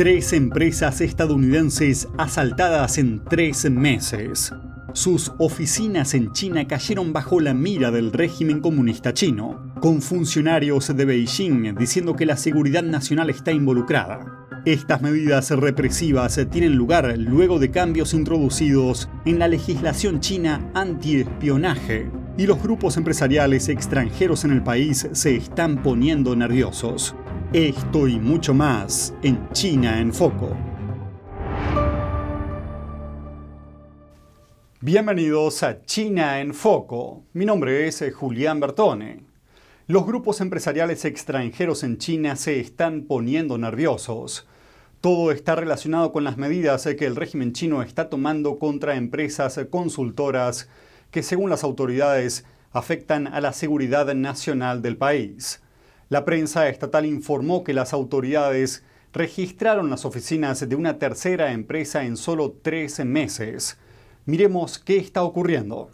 Tres empresas estadounidenses asaltadas en tres meses. Sus oficinas en China cayeron bajo la mira del régimen comunista chino, con funcionarios de Beijing diciendo que la seguridad nacional está involucrada. Estas medidas represivas tienen lugar luego de cambios introducidos en la legislación china antiespionaje y los grupos empresariales extranjeros en el país se están poniendo nerviosos. Esto y mucho más en China en Foco. Bienvenidos a China en Foco. Mi nombre es eh, Julián Bertone. Los grupos empresariales extranjeros en China se están poniendo nerviosos. Todo está relacionado con las medidas que el régimen chino está tomando contra empresas consultoras que según las autoridades afectan a la seguridad nacional del país. La prensa estatal informó que las autoridades registraron las oficinas de una tercera empresa en solo 13 meses. Miremos qué está ocurriendo.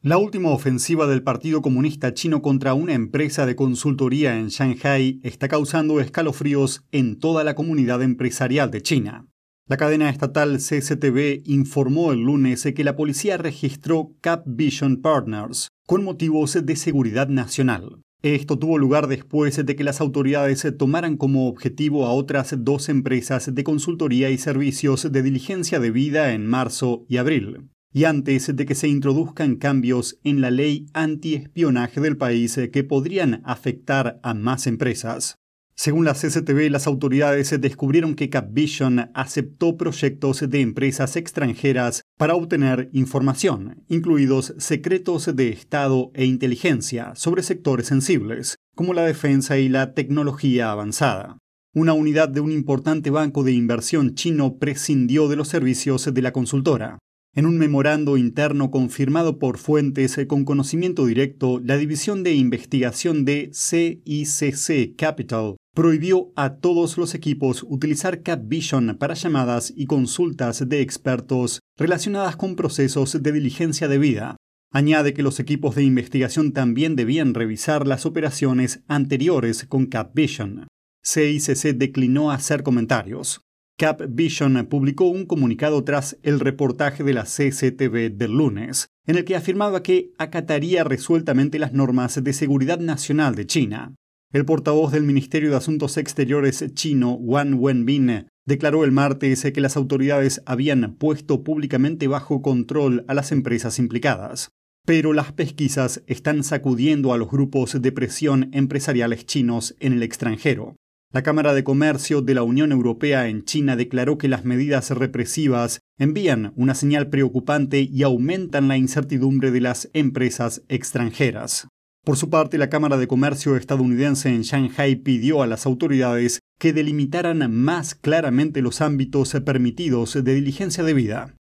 La última ofensiva del Partido Comunista Chino contra una empresa de consultoría en Shanghai está causando escalofríos en toda la comunidad empresarial de China. La cadena estatal CCTV informó el lunes que la policía registró Cap Vision Partners, con motivos de seguridad nacional. Esto tuvo lugar después de que las autoridades tomaran como objetivo a otras dos empresas de consultoría y servicios de diligencia de vida en marzo y abril, y antes de que se introduzcan cambios en la ley antiespionaje del país que podrían afectar a más empresas. Según la CCTV, las autoridades descubrieron que Capvision aceptó proyectos de empresas extranjeras para obtener información, incluidos secretos de Estado e inteligencia, sobre sectores sensibles, como la defensa y la tecnología avanzada. Una unidad de un importante banco de inversión chino prescindió de los servicios de la consultora. En un memorando interno confirmado por fuentes con conocimiento directo, la División de Investigación de CICC Capital prohibió a todos los equipos utilizar CapVision para llamadas y consultas de expertos relacionadas con procesos de diligencia debida. Añade que los equipos de investigación también debían revisar las operaciones anteriores con CapVision. CICC declinó hacer comentarios. CapVision publicó un comunicado tras el reportaje de la CCTV del lunes, en el que afirmaba que acataría resueltamente las normas de seguridad nacional de China. El portavoz del Ministerio de Asuntos Exteriores chino, Wang Wenbin, declaró el martes que las autoridades habían puesto públicamente bajo control a las empresas implicadas. Pero las pesquisas están sacudiendo a los grupos de presión empresariales chinos en el extranjero. La Cámara de Comercio de la Unión Europea en China declaró que las medidas represivas envían una señal preocupante y aumentan la incertidumbre de las empresas extranjeras. Por su parte, la Cámara de Comercio estadounidense en Shanghai pidió a las autoridades que delimitaran más claramente los ámbitos permitidos de diligencia debida.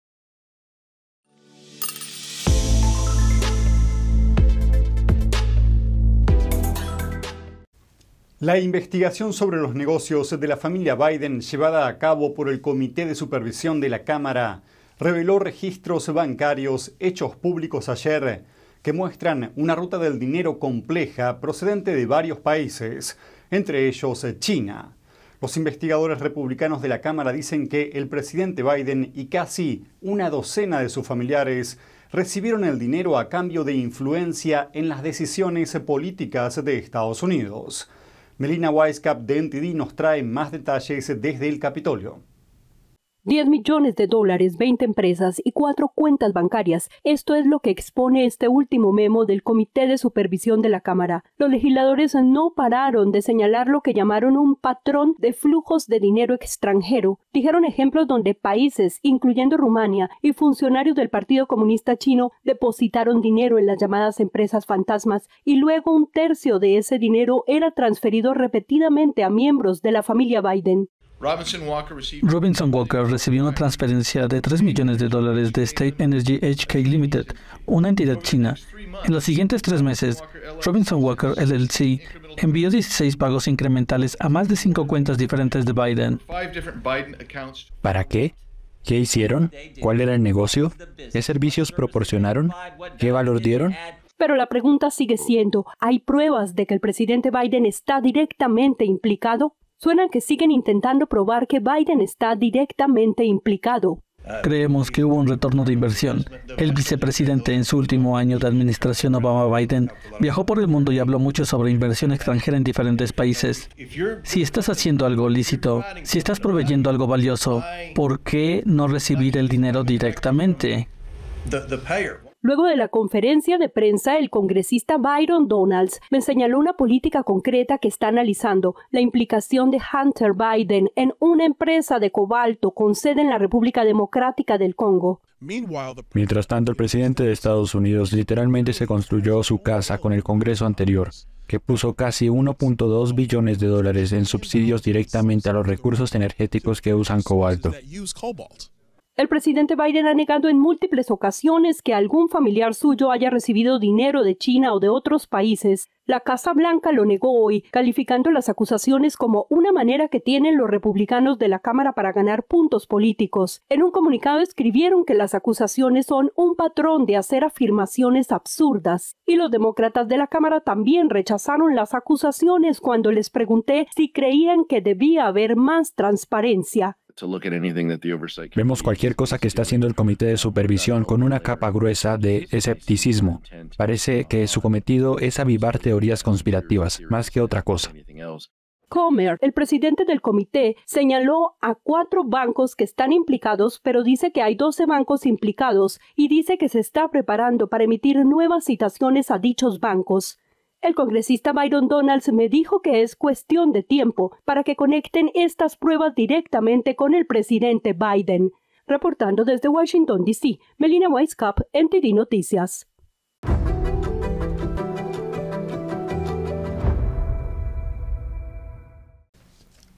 La investigación sobre los negocios de la familia Biden llevada a cabo por el Comité de Supervisión de la Cámara reveló registros bancarios hechos públicos ayer que muestran una ruta del dinero compleja procedente de varios países, entre ellos China. Los investigadores republicanos de la Cámara dicen que el presidente Biden y casi una docena de sus familiares recibieron el dinero a cambio de influencia en las decisiones políticas de Estados Unidos. Melina Weisskap de NTD nos trae más detalles desde el Capitolio. 10 millones de dólares, 20 empresas y cuatro cuentas bancarias. Esto es lo que expone este último memo del Comité de Supervisión de la Cámara. Los legisladores no pararon de señalar lo que llamaron un patrón de flujos de dinero extranjero. Dijeron ejemplos donde países, incluyendo Rumania, y funcionarios del Partido Comunista Chino depositaron dinero en las llamadas empresas fantasmas y luego un tercio de ese dinero era transferido repetidamente a miembros de la familia Biden. Robinson Walker recibió una transferencia de 3 millones de dólares de State Energy HK Limited, una entidad china. En los siguientes tres meses, Robinson Walker LLC envió 16 pagos incrementales a más de cinco cuentas diferentes de Biden. ¿Para qué? ¿Qué hicieron? ¿Cuál era el negocio? ¿Qué servicios proporcionaron? ¿Qué valor dieron? Pero la pregunta sigue siendo, ¿hay pruebas de que el presidente Biden está directamente implicado? Suenan que siguen intentando probar que Biden está directamente implicado. Creemos que hubo un retorno de inversión. El vicepresidente en su último año de administración Obama-Biden viajó por el mundo y habló mucho sobre inversión extranjera en diferentes países. Si estás haciendo algo lícito, si estás proveyendo algo valioso, ¿por qué no recibir el dinero directamente? Luego de la conferencia de prensa, el congresista Byron Donalds me señaló una política concreta que está analizando la implicación de Hunter Biden en una empresa de cobalto con sede en la República Democrática del Congo. Mientras tanto, el presidente de Estados Unidos literalmente se construyó su casa con el Congreso anterior, que puso casi 1.2 billones de dólares en subsidios directamente a los recursos energéticos que usan cobalto. El presidente Biden ha negado en múltiples ocasiones que algún familiar suyo haya recibido dinero de China o de otros países. La Casa Blanca lo negó hoy, calificando las acusaciones como una manera que tienen los republicanos de la Cámara para ganar puntos políticos. En un comunicado escribieron que las acusaciones son un patrón de hacer afirmaciones absurdas. Y los demócratas de la Cámara también rechazaron las acusaciones cuando les pregunté si creían que debía haber más transparencia. Vemos cualquier cosa que está haciendo el comité de supervisión con una capa gruesa de escepticismo. Parece que su cometido es avivar teorías conspirativas, más que otra cosa. Comer, el presidente del comité, señaló a cuatro bancos que están implicados, pero dice que hay 12 bancos implicados y dice que se está preparando para emitir nuevas citaciones a dichos bancos. El congresista Byron Donalds me dijo que es cuestión de tiempo para que conecten estas pruebas directamente con el presidente Biden. Reportando desde Washington, D.C., Melina Weisskopf, NTD Noticias.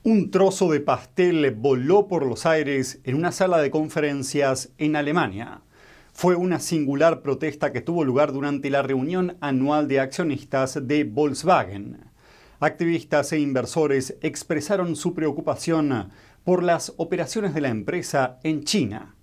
Un trozo de pastel voló por los aires en una sala de conferencias en Alemania fue una singular protesta que tuvo lugar durante la reunión anual de accionistas de Volkswagen. Activistas e inversores expresaron su preocupación por las operaciones de la empresa en China.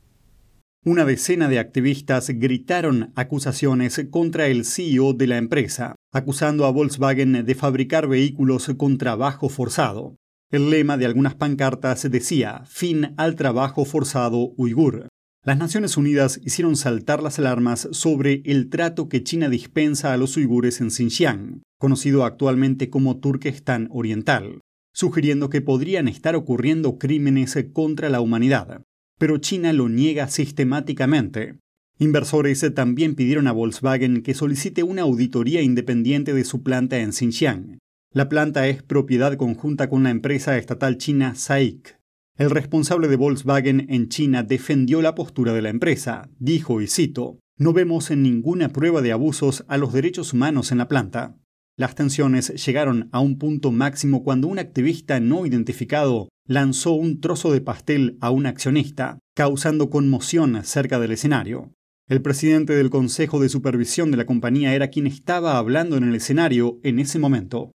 Una decena de activistas gritaron acusaciones contra el CEO de la empresa, acusando a Volkswagen de fabricar vehículos con trabajo forzado. El lema de algunas pancartas decía Fin al trabajo forzado uigur. Las Naciones Unidas hicieron saltar las alarmas sobre el trato que China dispensa a los uigures en Xinjiang, conocido actualmente como Turquestán Oriental, sugiriendo que podrían estar ocurriendo crímenes contra la humanidad. Pero China lo niega sistemáticamente. Inversores también pidieron a Volkswagen que solicite una auditoría independiente de su planta en Xinjiang. La planta es propiedad conjunta con la empresa estatal china SAIC. El responsable de Volkswagen en China defendió la postura de la empresa. Dijo, y cito, No vemos ninguna prueba de abusos a los derechos humanos en la planta. Las tensiones llegaron a un punto máximo cuando un activista no identificado lanzó un trozo de pastel a un accionista, causando conmoción cerca del escenario. El presidente del Consejo de Supervisión de la compañía era quien estaba hablando en el escenario en ese momento.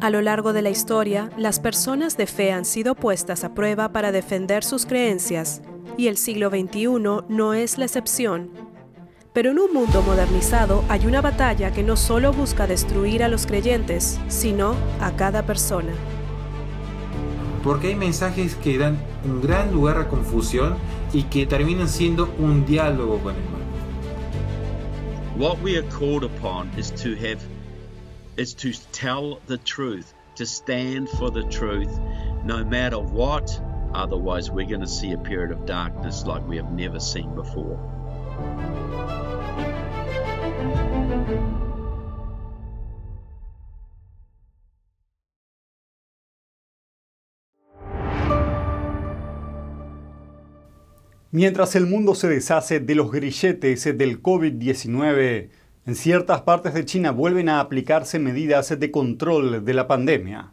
A lo largo de la historia, las personas de fe han sido puestas a prueba para defender sus creencias, y el siglo XXI no es la excepción. Pero en un mundo modernizado hay una batalla que no solo busca destruir a los creyentes, sino a cada persona. Porque hay mensajes que dan un gran lugar a confusión y que terminan siendo un diálogo con el mal. What we are called upon is to have is to tell the truth, to stand for the truth, no matter what. Otherwise, we're going to see a period of darkness like we have never seen before. Mientras el mundo se deshace de los grilletes del COVID-19, en ciertas partes de China vuelven a aplicarse medidas de control de la pandemia.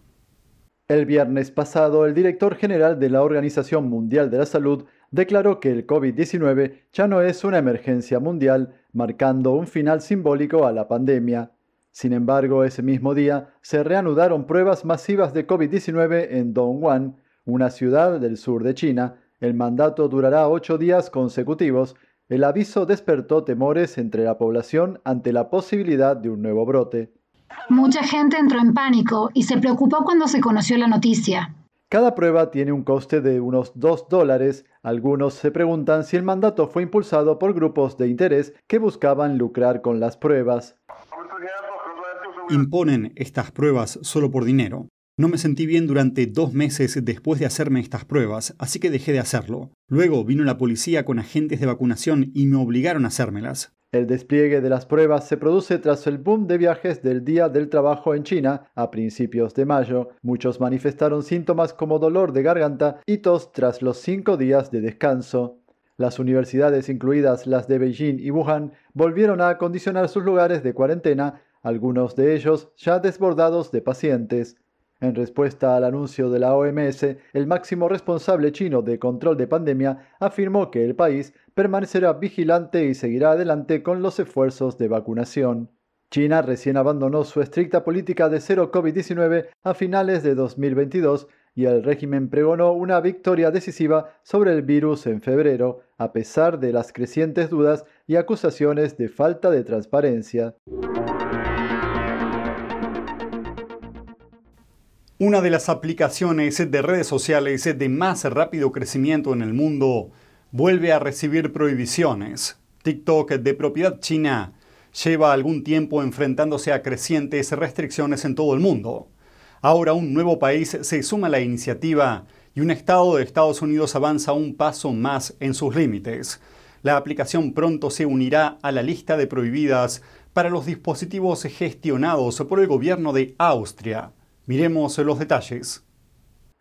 El viernes pasado, el director general de la Organización Mundial de la Salud declaró que el COVID-19 ya no es una emergencia mundial, marcando un final simbólico a la pandemia. Sin embargo, ese mismo día se reanudaron pruebas masivas de COVID-19 en Dongguan, una ciudad del sur de China. El mandato durará ocho días consecutivos el aviso despertó temores entre la población ante la posibilidad de un nuevo brote. Mucha gente entró en pánico y se preocupó cuando se conoció la noticia. Cada prueba tiene un coste de unos 2 dólares. Algunos se preguntan si el mandato fue impulsado por grupos de interés que buscaban lucrar con las pruebas. Imponen estas pruebas solo por dinero. No me sentí bien durante dos meses después de hacerme estas pruebas, así que dejé de hacerlo. Luego vino la policía con agentes de vacunación y me obligaron a hacérmelas. El despliegue de las pruebas se produce tras el boom de viajes del Día del Trabajo en China a principios de mayo. Muchos manifestaron síntomas como dolor de garganta y tos tras los cinco días de descanso. Las universidades, incluidas las de Beijing y Wuhan, volvieron a acondicionar sus lugares de cuarentena, algunos de ellos ya desbordados de pacientes. En respuesta al anuncio de la OMS, el máximo responsable chino de control de pandemia afirmó que el país permanecerá vigilante y seguirá adelante con los esfuerzos de vacunación. China recién abandonó su estricta política de cero COVID-19 a finales de 2022 y el régimen pregonó una victoria decisiva sobre el virus en febrero, a pesar de las crecientes dudas y acusaciones de falta de transparencia. Una de las aplicaciones de redes sociales de más rápido crecimiento en el mundo vuelve a recibir prohibiciones. TikTok, de propiedad china, lleva algún tiempo enfrentándose a crecientes restricciones en todo el mundo. Ahora un nuevo país se suma a la iniciativa y un estado de Estados Unidos avanza un paso más en sus límites. La aplicación pronto se unirá a la lista de prohibidas para los dispositivos gestionados por el gobierno de Austria. Miremos los detalles.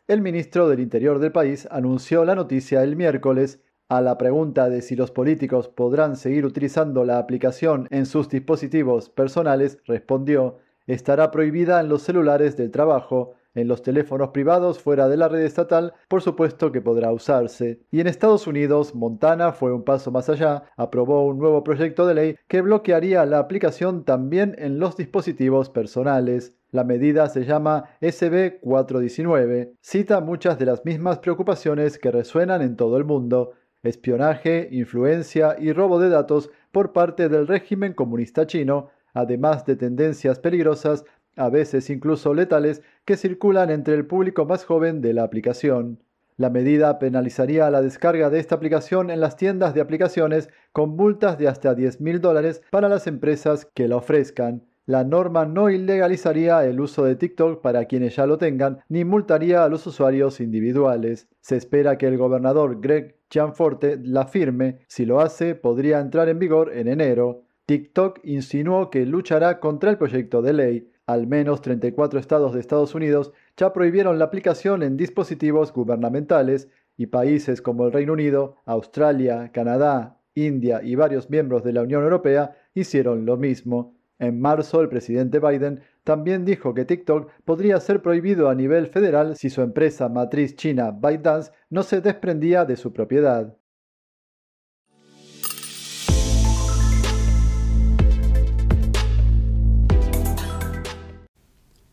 El ministro del Interior del país anunció la noticia el miércoles a la pregunta de si los políticos podrán seguir utilizando la aplicación en sus dispositivos personales, respondió, estará prohibida en los celulares del trabajo, en los teléfonos privados fuera de la red estatal, por supuesto que podrá usarse. Y en Estados Unidos, Montana fue un paso más allá, aprobó un nuevo proyecto de ley que bloquearía la aplicación también en los dispositivos personales. La medida se llama SB 419. Cita muchas de las mismas preocupaciones que resuenan en todo el mundo. Espionaje, influencia y robo de datos por parte del régimen comunista chino, además de tendencias peligrosas, a veces incluso letales, que circulan entre el público más joven de la aplicación. La medida penalizaría la descarga de esta aplicación en las tiendas de aplicaciones con multas de hasta 10 mil dólares para las empresas que la ofrezcan. La norma no ilegalizaría el uso de TikTok para quienes ya lo tengan, ni multaría a los usuarios individuales. Se espera que el gobernador Greg Gianforte la firme. Si lo hace, podría entrar en vigor en enero. TikTok insinuó que luchará contra el proyecto de ley. Al menos 34 estados de Estados Unidos ya prohibieron la aplicación en dispositivos gubernamentales y países como el Reino Unido, Australia, Canadá, India y varios miembros de la Unión Europea hicieron lo mismo. En marzo, el presidente Biden también dijo que TikTok podría ser prohibido a nivel federal si su empresa matriz china ByteDance no se desprendía de su propiedad.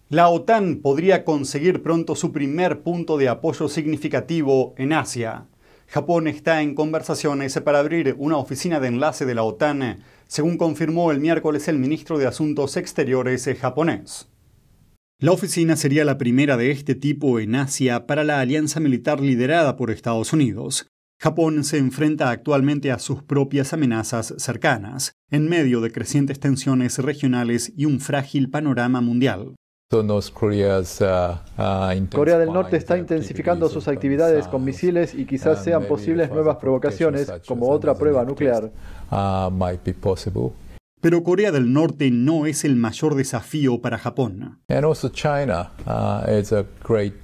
La OTAN podría conseguir pronto su primer punto de apoyo significativo en Asia. Japón está en conversaciones para abrir una oficina de enlace de la OTAN según confirmó el miércoles el ministro de Asuntos Exteriores japonés. La oficina sería la primera de este tipo en Asia para la alianza militar liderada por Estados Unidos. Japón se enfrenta actualmente a sus propias amenazas cercanas, en medio de crecientes tensiones regionales y un frágil panorama mundial. Corea del Norte está intensificando sus actividades con misiles y quizás sean posibles nuevas provocaciones como otra prueba nuclear. Pero Corea del Norte no es el mayor desafío para Japón.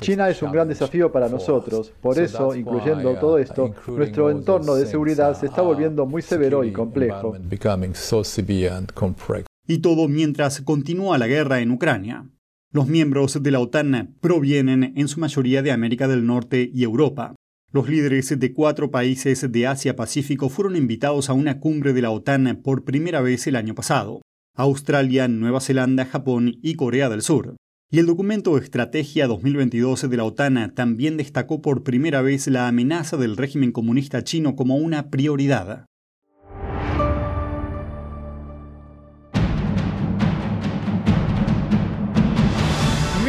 China es un gran desafío para nosotros. Por eso, incluyendo todo esto, nuestro entorno de seguridad se está volviendo muy severo y complejo. Y todo mientras continúa la guerra en Ucrania. Los miembros de la OTAN provienen en su mayoría de América del Norte y Europa. Los líderes de cuatro países de Asia-Pacífico fueron invitados a una cumbre de la OTAN por primera vez el año pasado. Australia, Nueva Zelanda, Japón y Corea del Sur. Y el documento Estrategia 2022 de la OTAN también destacó por primera vez la amenaza del régimen comunista chino como una prioridad.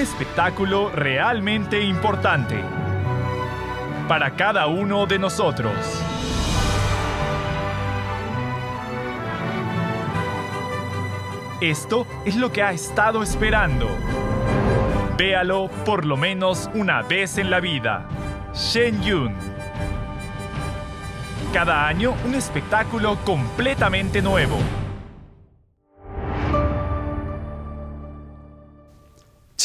Espectáculo realmente importante para cada uno de nosotros. Esto es lo que ha estado esperando. Véalo por lo menos una vez en la vida. Shen Yun. Cada año un espectáculo completamente nuevo.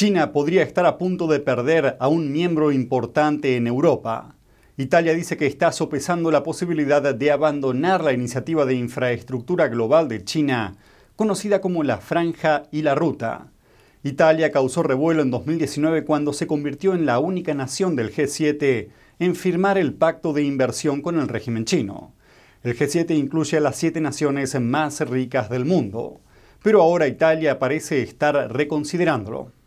China podría estar a punto de perder a un miembro importante en Europa. Italia dice que está sopesando la posibilidad de abandonar la iniciativa de infraestructura global de China, conocida como la Franja y la Ruta. Italia causó revuelo en 2019 cuando se convirtió en la única nación del G7 en firmar el pacto de inversión con el régimen chino. El G7 incluye a las siete naciones más ricas del mundo, pero ahora Italia parece estar reconsiderándolo.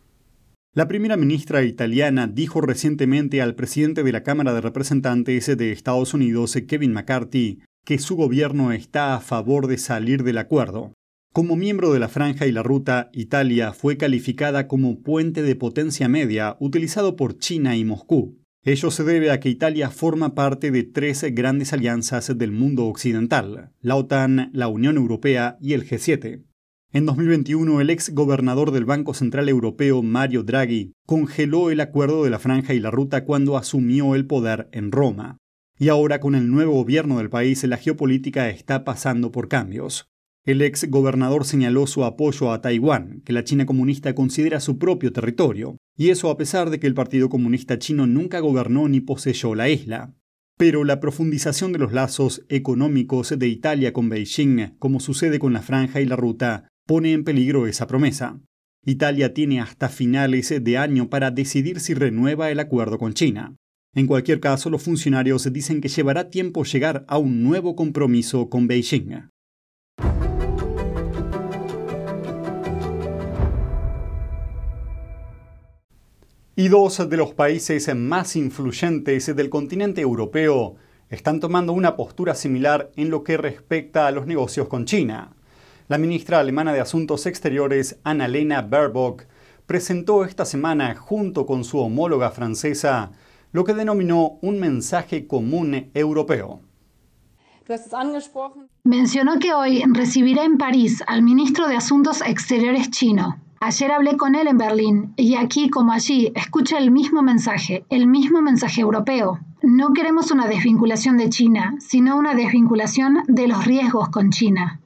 La primera ministra italiana dijo recientemente al presidente de la Cámara de Representantes de Estados Unidos, Kevin McCarthy, que su gobierno está a favor de salir del acuerdo. Como miembro de la Franja y la Ruta, Italia fue calificada como puente de potencia media utilizado por China y Moscú. Ello se debe a que Italia forma parte de tres grandes alianzas del mundo occidental, la OTAN, la Unión Europea y el G7. En 2021, el ex gobernador del Banco Central Europeo, Mario Draghi, congeló el acuerdo de la Franja y la Ruta cuando asumió el poder en Roma. Y ahora, con el nuevo gobierno del país, la geopolítica está pasando por cambios. El ex gobernador señaló su apoyo a Taiwán, que la China comunista considera su propio territorio, y eso a pesar de que el Partido Comunista Chino nunca gobernó ni poseyó la isla. Pero la profundización de los lazos económicos de Italia con Beijing, como sucede con la franja y la ruta, pone en peligro esa promesa. Italia tiene hasta finales de año para decidir si renueva el acuerdo con China. En cualquier caso, los funcionarios dicen que llevará tiempo llegar a un nuevo compromiso con Beijing. Y dos de los países más influyentes del continente europeo están tomando una postura similar en lo que respecta a los negocios con China. La ministra alemana de Asuntos Exteriores, Annalena Baerbock, presentó esta semana, junto con su homóloga francesa, lo que denominó un mensaje común europeo. Mencionó que hoy recibirá en París al ministro de Asuntos Exteriores chino, Ayer hablé con él en Berlín y aquí como allí escucha el mismo mensaje, el mismo mensaje europeo. No queremos una desvinculación de China, sino una desvinculación de los riesgos con China.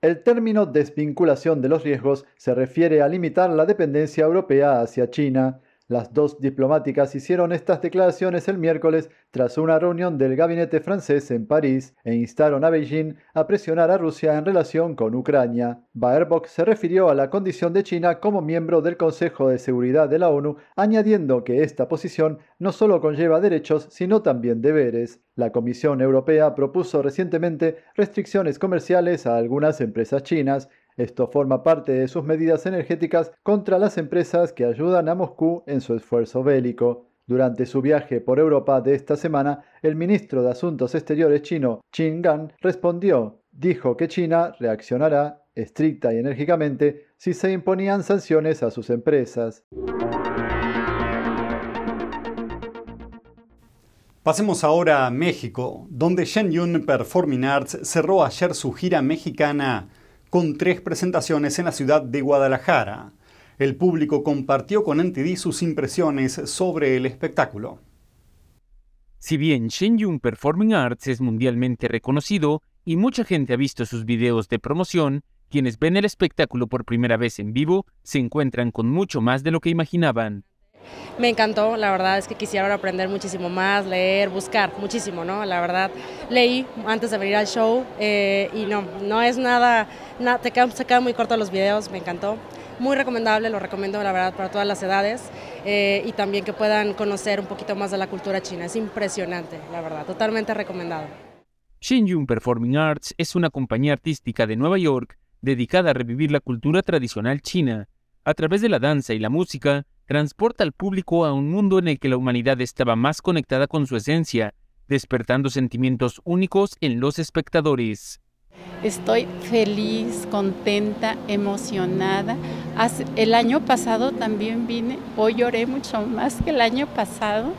El término desvinculación de los riesgos se refiere a limitar la dependencia europea hacia China, las dos diplomáticas hicieron estas declaraciones el miércoles tras una reunión del gabinete francés en París e instaron a Beijing a presionar a Rusia en relación con Ucrania. Baerbock se refirió a la condición de China como miembro del Consejo de Seguridad de la ONU, añadiendo que esta posición no solo conlleva derechos, sino también deberes. La Comisión Europea propuso recientemente restricciones comerciales a algunas empresas chinas, esto forma parte de sus medidas energéticas contra las empresas que ayudan a Moscú en su esfuerzo bélico. Durante su viaje por Europa de esta semana, el ministro de Asuntos Exteriores chino, Qin Gang, respondió, dijo que China reaccionará estricta y enérgicamente si se imponían sanciones a sus empresas. Pasemos ahora a México, donde Shenyun Performing Arts cerró ayer su gira mexicana con tres presentaciones en la ciudad de Guadalajara. El público compartió con NTD sus impresiones sobre el espectáculo. Si bien Shenyun Performing Arts es mundialmente reconocido y mucha gente ha visto sus videos de promoción, quienes ven el espectáculo por primera vez en vivo se encuentran con mucho más de lo que imaginaban. Me encantó, la verdad es que quisiera aprender muchísimo más, leer, buscar muchísimo, ¿no? La verdad, leí antes de venir al show eh, y no, no es nada, te quedan, se quedan muy cortos los videos, me encantó. Muy recomendable, lo recomiendo la verdad para todas las edades eh, y también que puedan conocer un poquito más de la cultura china. Es impresionante, la verdad, totalmente recomendado. Xinjiang Performing Arts es una compañía artística de Nueva York dedicada a revivir la cultura tradicional china. A través de la danza y la música, transporta al público a un mundo en el que la humanidad estaba más conectada con su esencia, despertando sentimientos únicos en los espectadores. Estoy feliz, contenta, emocionada. El año pasado también vine, hoy lloré mucho más que el año pasado.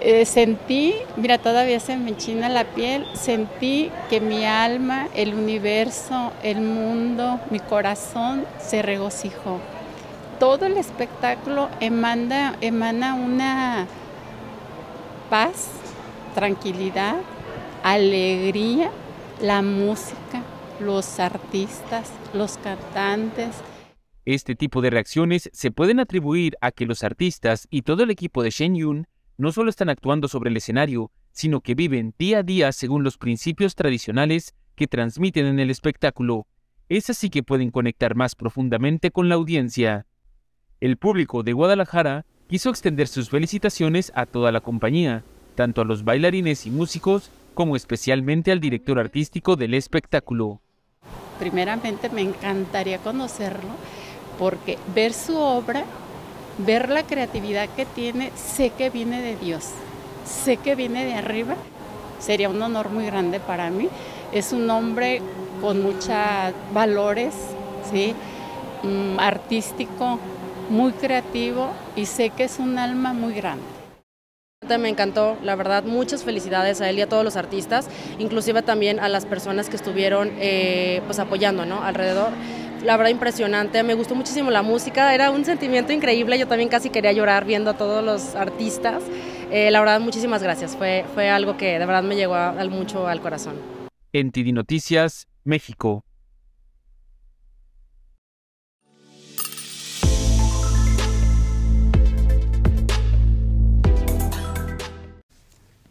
Eh, sentí, mira, todavía se me enchina la piel, sentí que mi alma, el universo, el mundo, mi corazón se regocijó. Todo el espectáculo emana, emana una paz, tranquilidad, alegría la música, los artistas, los cantantes. Este tipo de reacciones se pueden atribuir a que los artistas y todo el equipo de Shen Yun no solo están actuando sobre el escenario, sino que viven día a día según los principios tradicionales que transmiten en el espectáculo. Es así que pueden conectar más profundamente con la audiencia. El público de Guadalajara quiso extender sus felicitaciones a toda la compañía, tanto a los bailarines y músicos como especialmente al director artístico del espectáculo. Primeramente me encantaría conocerlo porque ver su obra, ver la creatividad que tiene, sé que viene de Dios, sé que viene de arriba, sería un honor muy grande para mí. Es un hombre con muchos valores, ¿sí? Mm, artístico, muy creativo y sé que es un alma muy grande. Me encantó, la verdad, muchas felicidades a él y a todos los artistas, inclusive también a las personas que estuvieron eh, pues apoyando ¿no? alrededor. La verdad impresionante, me gustó muchísimo la música, era un sentimiento increíble, yo también casi quería llorar viendo a todos los artistas. Eh, la verdad, muchísimas gracias, fue, fue algo que de verdad me llegó mucho al corazón. En TD Noticias, México.